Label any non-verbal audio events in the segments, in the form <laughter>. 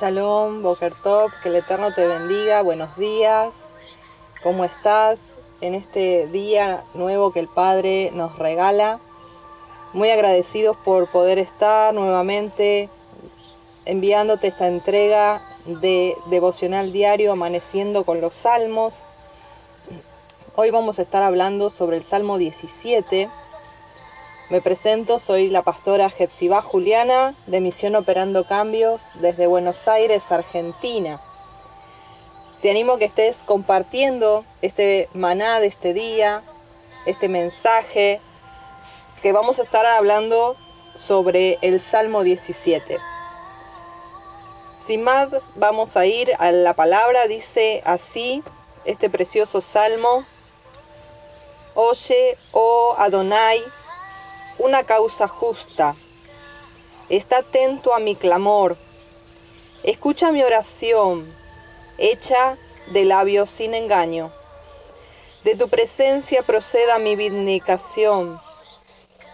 Shalom, Boker Top, que el Eterno te bendiga, buenos días, ¿cómo estás en este día nuevo que el Padre nos regala? Muy agradecidos por poder estar nuevamente enviándote esta entrega de devocional diario amaneciendo con los salmos. Hoy vamos a estar hablando sobre el Salmo 17 me presento, soy la pastora Jepsibá Juliana de Misión Operando Cambios desde Buenos Aires, Argentina. Te animo que estés compartiendo este maná de este día, este mensaje, que vamos a estar hablando sobre el Salmo 17. Sin más, vamos a ir a la palabra, dice así este precioso salmo. Oye, oh Adonai, una causa justa. Está atento a mi clamor. Escucha mi oración, hecha de labios sin engaño. De tu presencia proceda mi vindicación.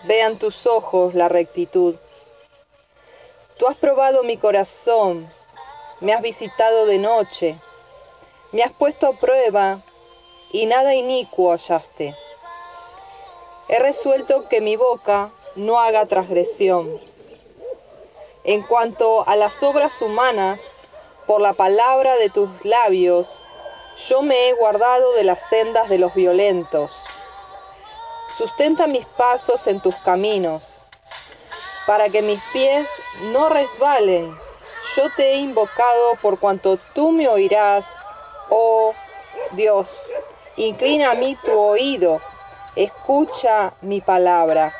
Vean tus ojos la rectitud. Tú has probado mi corazón, me has visitado de noche, me has puesto a prueba y nada inicuo hallaste. He resuelto que mi boca no haga transgresión. En cuanto a las obras humanas, por la palabra de tus labios, yo me he guardado de las sendas de los violentos. Sustenta mis pasos en tus caminos, para que mis pies no resbalen. Yo te he invocado por cuanto tú me oirás, oh Dios. Inclina a mí tu oído Escucha mi palabra.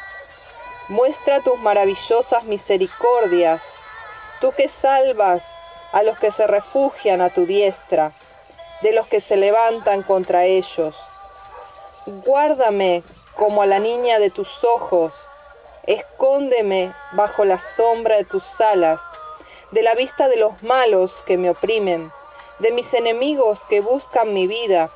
Muestra tus maravillosas misericordias, tú que salvas a los que se refugian a tu diestra, de los que se levantan contra ellos. Guárdame como a la niña de tus ojos, escóndeme bajo la sombra de tus alas, de la vista de los malos que me oprimen, de mis enemigos que buscan mi vida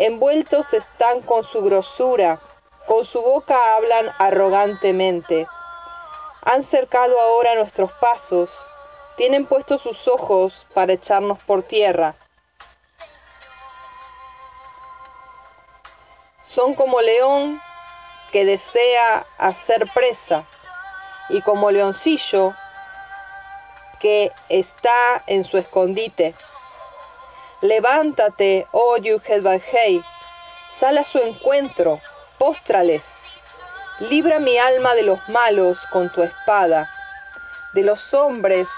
envueltos están con su grosura, con su boca hablan arrogantemente. Han cercado ahora nuestros pasos, tienen puestos sus ojos para echarnos por tierra. Son como león que desea hacer presa y como leoncillo que está en su escondite. Levántate, oh Yuhedbahei, sal a su encuentro, póstrales. Libra mi alma de los malos con tu espada, de los hombres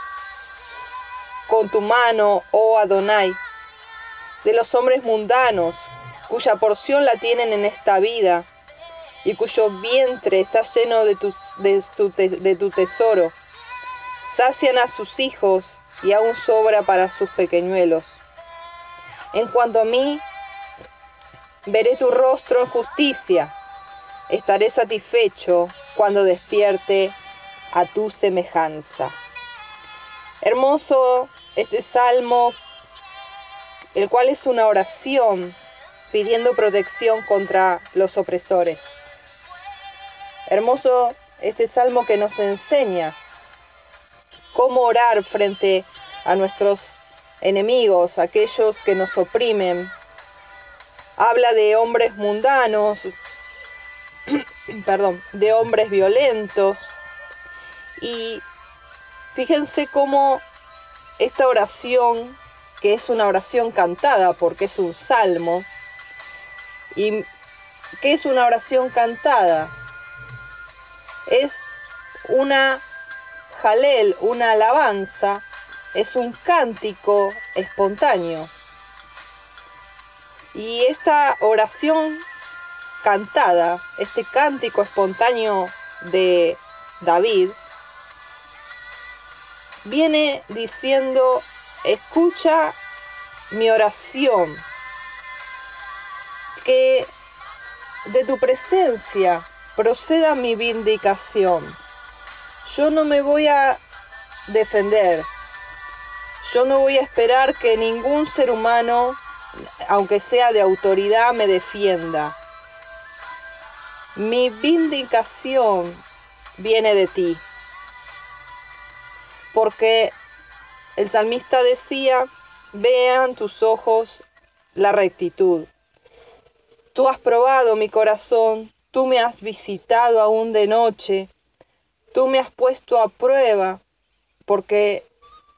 con tu mano, oh Adonai, de los hombres mundanos, cuya porción la tienen en esta vida, y cuyo vientre está lleno de tu, de tu tesoro. Sacian a sus hijos y aún sobra para sus pequeñuelos. En cuanto a mí, veré tu rostro en justicia. Estaré satisfecho cuando despierte a tu semejanza. Hermoso este salmo, el cual es una oración pidiendo protección contra los opresores. Hermoso este salmo que nos enseña cómo orar frente a nuestros enemigos, aquellos que nos oprimen. Habla de hombres mundanos, <clears throat> perdón, de hombres violentos. Y fíjense cómo esta oración, que es una oración cantada porque es un salmo, y que es una oración cantada, es una jalel, una alabanza es un cántico espontáneo. Y esta oración cantada, este cántico espontáneo de David, viene diciendo, escucha mi oración, que de tu presencia proceda mi vindicación. Yo no me voy a defender, yo no voy a esperar que ningún ser humano, aunque sea de autoridad, me defienda. Mi vindicación viene de ti. Porque el salmista decía, vean tus ojos la rectitud. Tú has probado mi corazón, tú me has visitado aún de noche, tú me has puesto a prueba, porque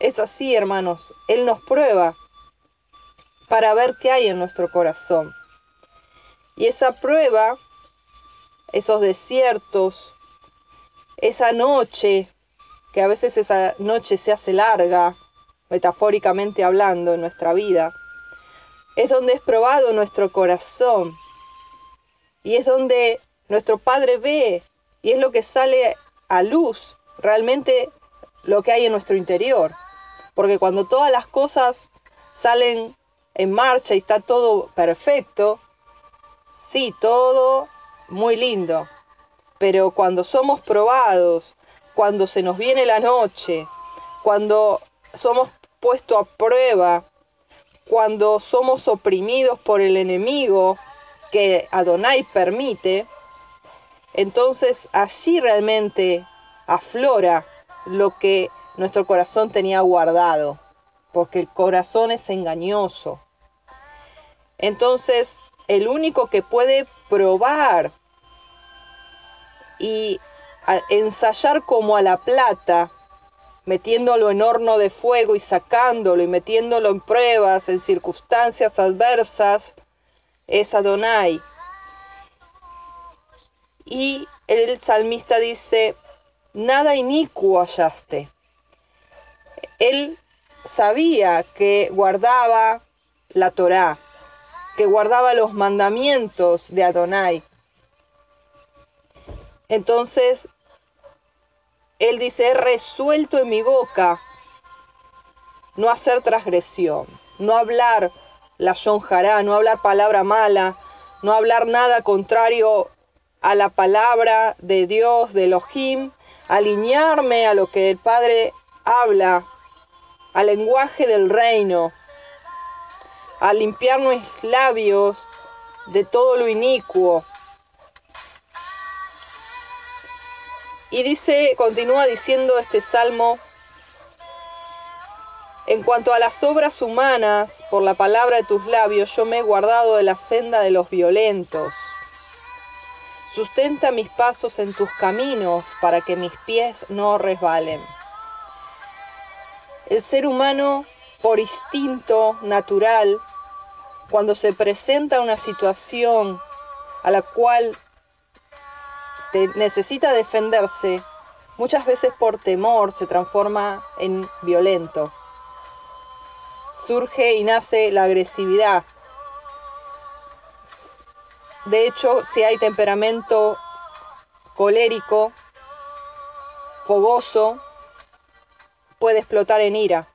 es así, hermanos, Él nos prueba para ver qué hay en nuestro corazón. Y esa prueba, esos desiertos, esa noche, que a veces esa noche se hace larga, metafóricamente hablando, en nuestra vida, es donde es probado nuestro corazón y es donde nuestro Padre ve y es lo que sale a luz realmente lo que hay en nuestro interior. Porque cuando todas las cosas salen en marcha y está todo perfecto, sí, todo muy lindo. Pero cuando somos probados, cuando se nos viene la noche, cuando somos puestos a prueba, cuando somos oprimidos por el enemigo que Adonai permite, entonces allí realmente aflora lo que nuestro corazón tenía guardado, porque el corazón es engañoso. Entonces, el único que puede probar y ensayar como a la plata, metiéndolo en horno de fuego y sacándolo y metiéndolo en pruebas, en circunstancias adversas, es Adonai. Y el salmista dice, nada inicuo hallaste. Él sabía que guardaba la Torá, que guardaba los mandamientos de Adonai. Entonces, él dice, he resuelto en mi boca no hacer transgresión, no hablar la yonjará, no hablar palabra mala, no hablar nada contrario a la palabra de Dios, de Elohim, alinearme a lo que el Padre habla, al lenguaje del reino, a limpiar mis labios de todo lo inicuo. Y dice, continúa diciendo este salmo, en cuanto a las obras humanas, por la palabra de tus labios, yo me he guardado de la senda de los violentos. Sustenta mis pasos en tus caminos para que mis pies no resbalen. El ser humano, por instinto natural, cuando se presenta una situación a la cual necesita defenderse, muchas veces por temor se transforma en violento surge y nace la agresividad. De hecho, si hay temperamento colérico, fogoso, puede explotar en ira.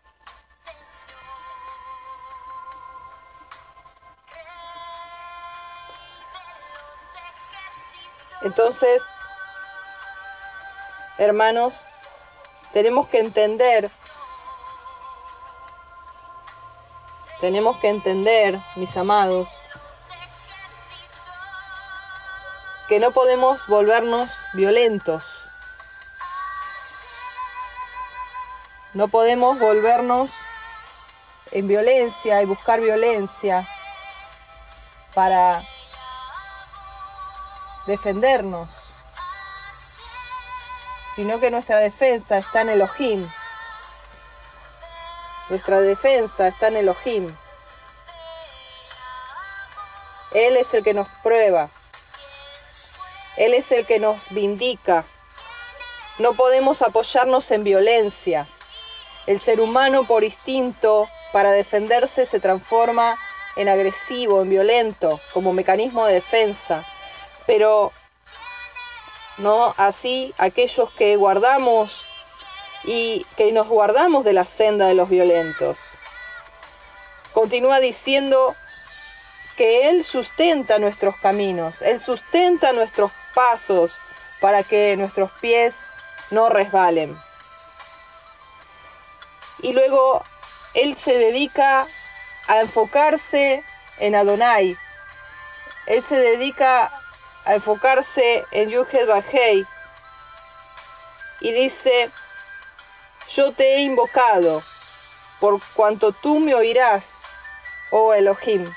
Entonces, hermanos, tenemos que entender Tenemos que entender, mis amados, que no podemos volvernos violentos. No podemos volvernos en violencia y buscar violencia para defendernos, sino que nuestra defensa está en Elohim, nuestra defensa está en Elohim. Él es el que nos prueba. Él es el que nos vindica. No podemos apoyarnos en violencia. El ser humano por instinto, para defenderse, se transforma en agresivo, en violento, como mecanismo de defensa. Pero no así aquellos que guardamos y que nos guardamos de la senda de los violentos. Continúa diciendo que Él sustenta nuestros caminos, Él sustenta nuestros pasos para que nuestros pies no resbalen. Y luego Él se dedica a enfocarse en Adonai. Él se dedica a enfocarse en Yuhed Bajei y dice, yo te he invocado, por cuanto tú me oirás, oh Elohim.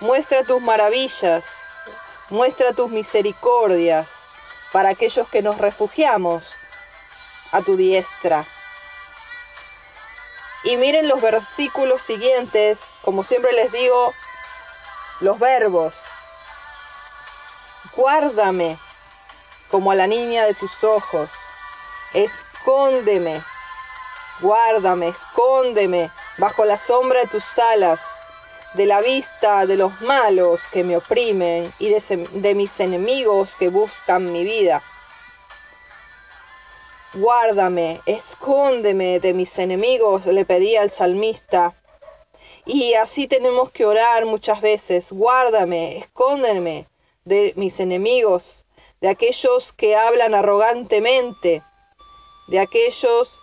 Muestra tus maravillas, muestra tus misericordias para aquellos que nos refugiamos a tu diestra. Y miren los versículos siguientes, como siempre les digo, los verbos. Guárdame como a la niña de tus ojos. Escóndeme, guárdame, escóndeme bajo la sombra de tus alas, de la vista de los malos que me oprimen y de, de mis enemigos que buscan mi vida. Guárdame, escóndeme de mis enemigos, le pedía el salmista. Y así tenemos que orar muchas veces. Guárdame, escóndeme de mis enemigos, de aquellos que hablan arrogantemente, de aquellos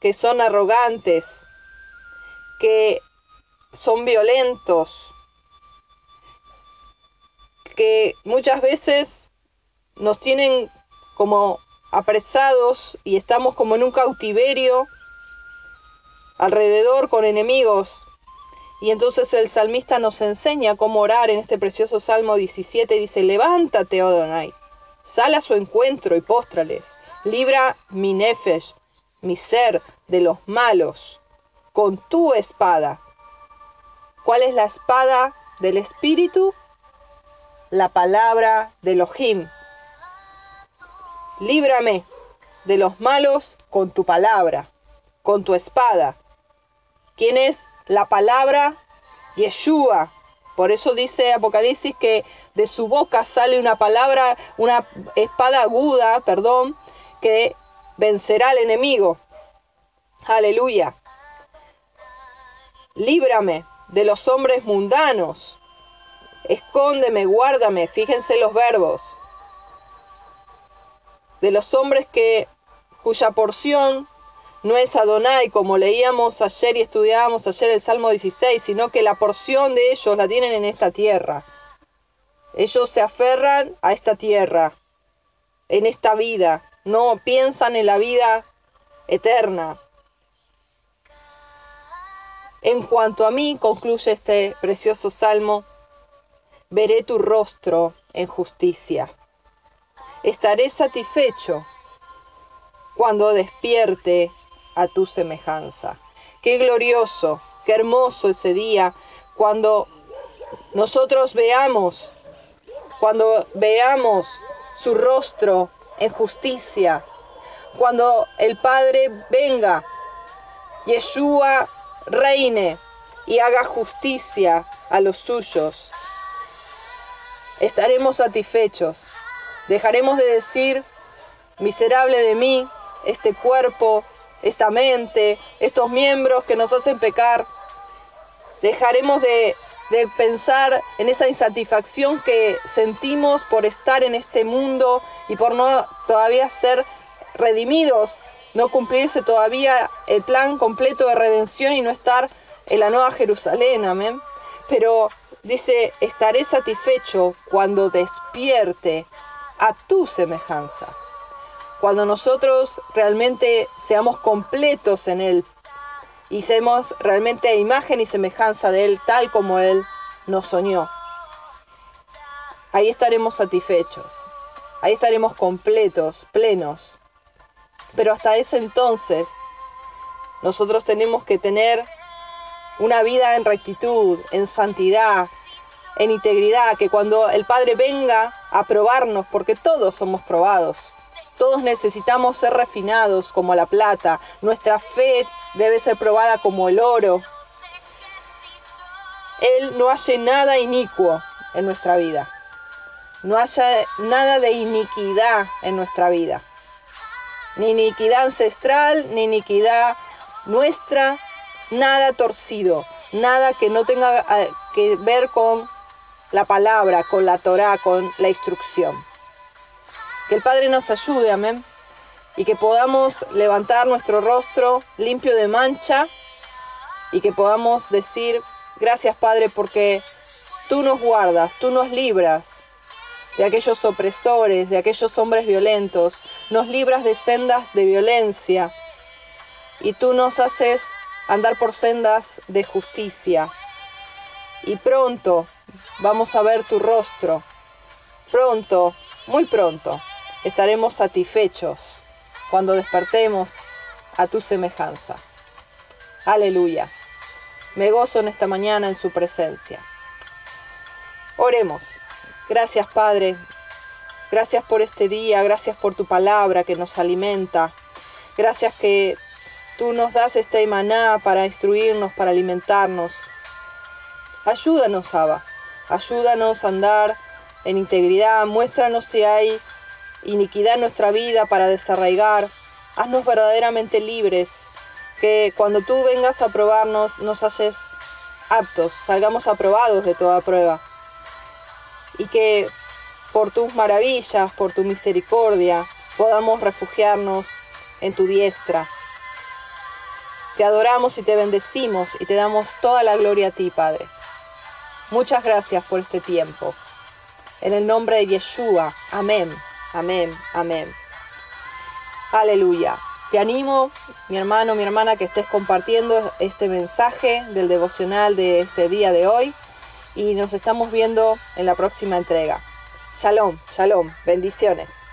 que son arrogantes, que son violentos, que muchas veces nos tienen como apresados y estamos como en un cautiverio alrededor con enemigos. Y entonces el salmista nos enseña cómo orar en este precioso Salmo 17. Dice, levántate, Odonai, sal a su encuentro y póstrales. Libra mi nefesh, mi ser, de los malos, con tu espada. ¿Cuál es la espada del Espíritu? La palabra de Elohim, líbrame de los malos con tu palabra, con tu espada. ¿Quién es la palabra? Yeshua. Por eso dice Apocalipsis que de su boca sale una palabra, una espada aguda, perdón, que vencerá al enemigo. Aleluya. Líbrame de los hombres mundanos. Escóndeme, guárdame. Fíjense los verbos de los hombres que cuya porción no es Adonai, como leíamos ayer y estudiábamos ayer el Salmo 16, sino que la porción de ellos la tienen en esta tierra. Ellos se aferran a esta tierra, en esta vida, no piensan en la vida eterna. En cuanto a mí, concluye este precioso salmo, veré tu rostro en justicia estaré satisfecho cuando despierte a tu semejanza. Qué glorioso, qué hermoso ese día cuando nosotros veamos, cuando veamos su rostro en justicia, cuando el Padre venga, Yeshua reine y haga justicia a los suyos. Estaremos satisfechos Dejaremos de decir, miserable de mí, este cuerpo, esta mente, estos miembros que nos hacen pecar. Dejaremos de, pensar en esa insatisfacción que sentimos por estar en este mundo y por no todavía ser redimidos, no cumplirse todavía el plan completo de redención y no estar en la nueva Jerusalén, amén. Pero dice, estaré satisfecho cuando despierte a tu semejanza. Cuando nosotros realmente seamos completos en Él y seamos realmente imagen y semejanza de Él, tal como Él nos soñó, ahí estaremos satisfechos, ahí estaremos completos, plenos. Pero hasta ese entonces, nosotros tenemos que tener una vida en rectitud, en santidad, en integridad, que cuando el Padre venga a probarnos, porque todos somos probados, todos necesitamos ser refinados como la plata, nuestra fe debe ser probada como el oro. Él no hace nada inicuo en nuestra vida, no haya nada de iniquidad en nuestra vida, ni iniquidad ancestral, ni iniquidad nuestra, nada torcido, nada que no tenga eh, que ver con la palabra, con la Torah, con la instrucción. Que el Padre nos ayude, amén. Y que podamos levantar nuestro rostro limpio de mancha y que podamos decir, gracias Padre, porque tú nos guardas, tú nos libras de aquellos opresores, de aquellos hombres violentos, nos libras de sendas de violencia, y tú nos haces andar por sendas de justicia. Y pronto vamos a ver tu rostro. Pronto, muy pronto, estaremos satisfechos cuando despertemos a tu semejanza. Aleluya. Me gozo en esta mañana en su presencia. Oremos. Gracias Padre. Gracias por este día. Gracias por tu palabra que nos alimenta. Gracias que tú nos das este maná para instruirnos, para alimentarnos. Ayúdanos, Abba. Ayúdanos a andar en integridad. Muéstranos si hay iniquidad en nuestra vida para desarraigar. Haznos verdaderamente libres que cuando tú vengas a probarnos nos haces aptos, salgamos aprobados de toda prueba. Y que por tus maravillas, por tu misericordia, podamos refugiarnos en tu diestra. Te adoramos y te bendecimos y te damos toda la gloria a ti, Padre. Muchas gracias por este tiempo. En el nombre de Yeshua. Amén, amén, amén. Aleluya. Te animo, mi hermano, mi hermana, que estés compartiendo este mensaje del devocional de este día de hoy y nos estamos viendo en la próxima entrega. Shalom, shalom, bendiciones.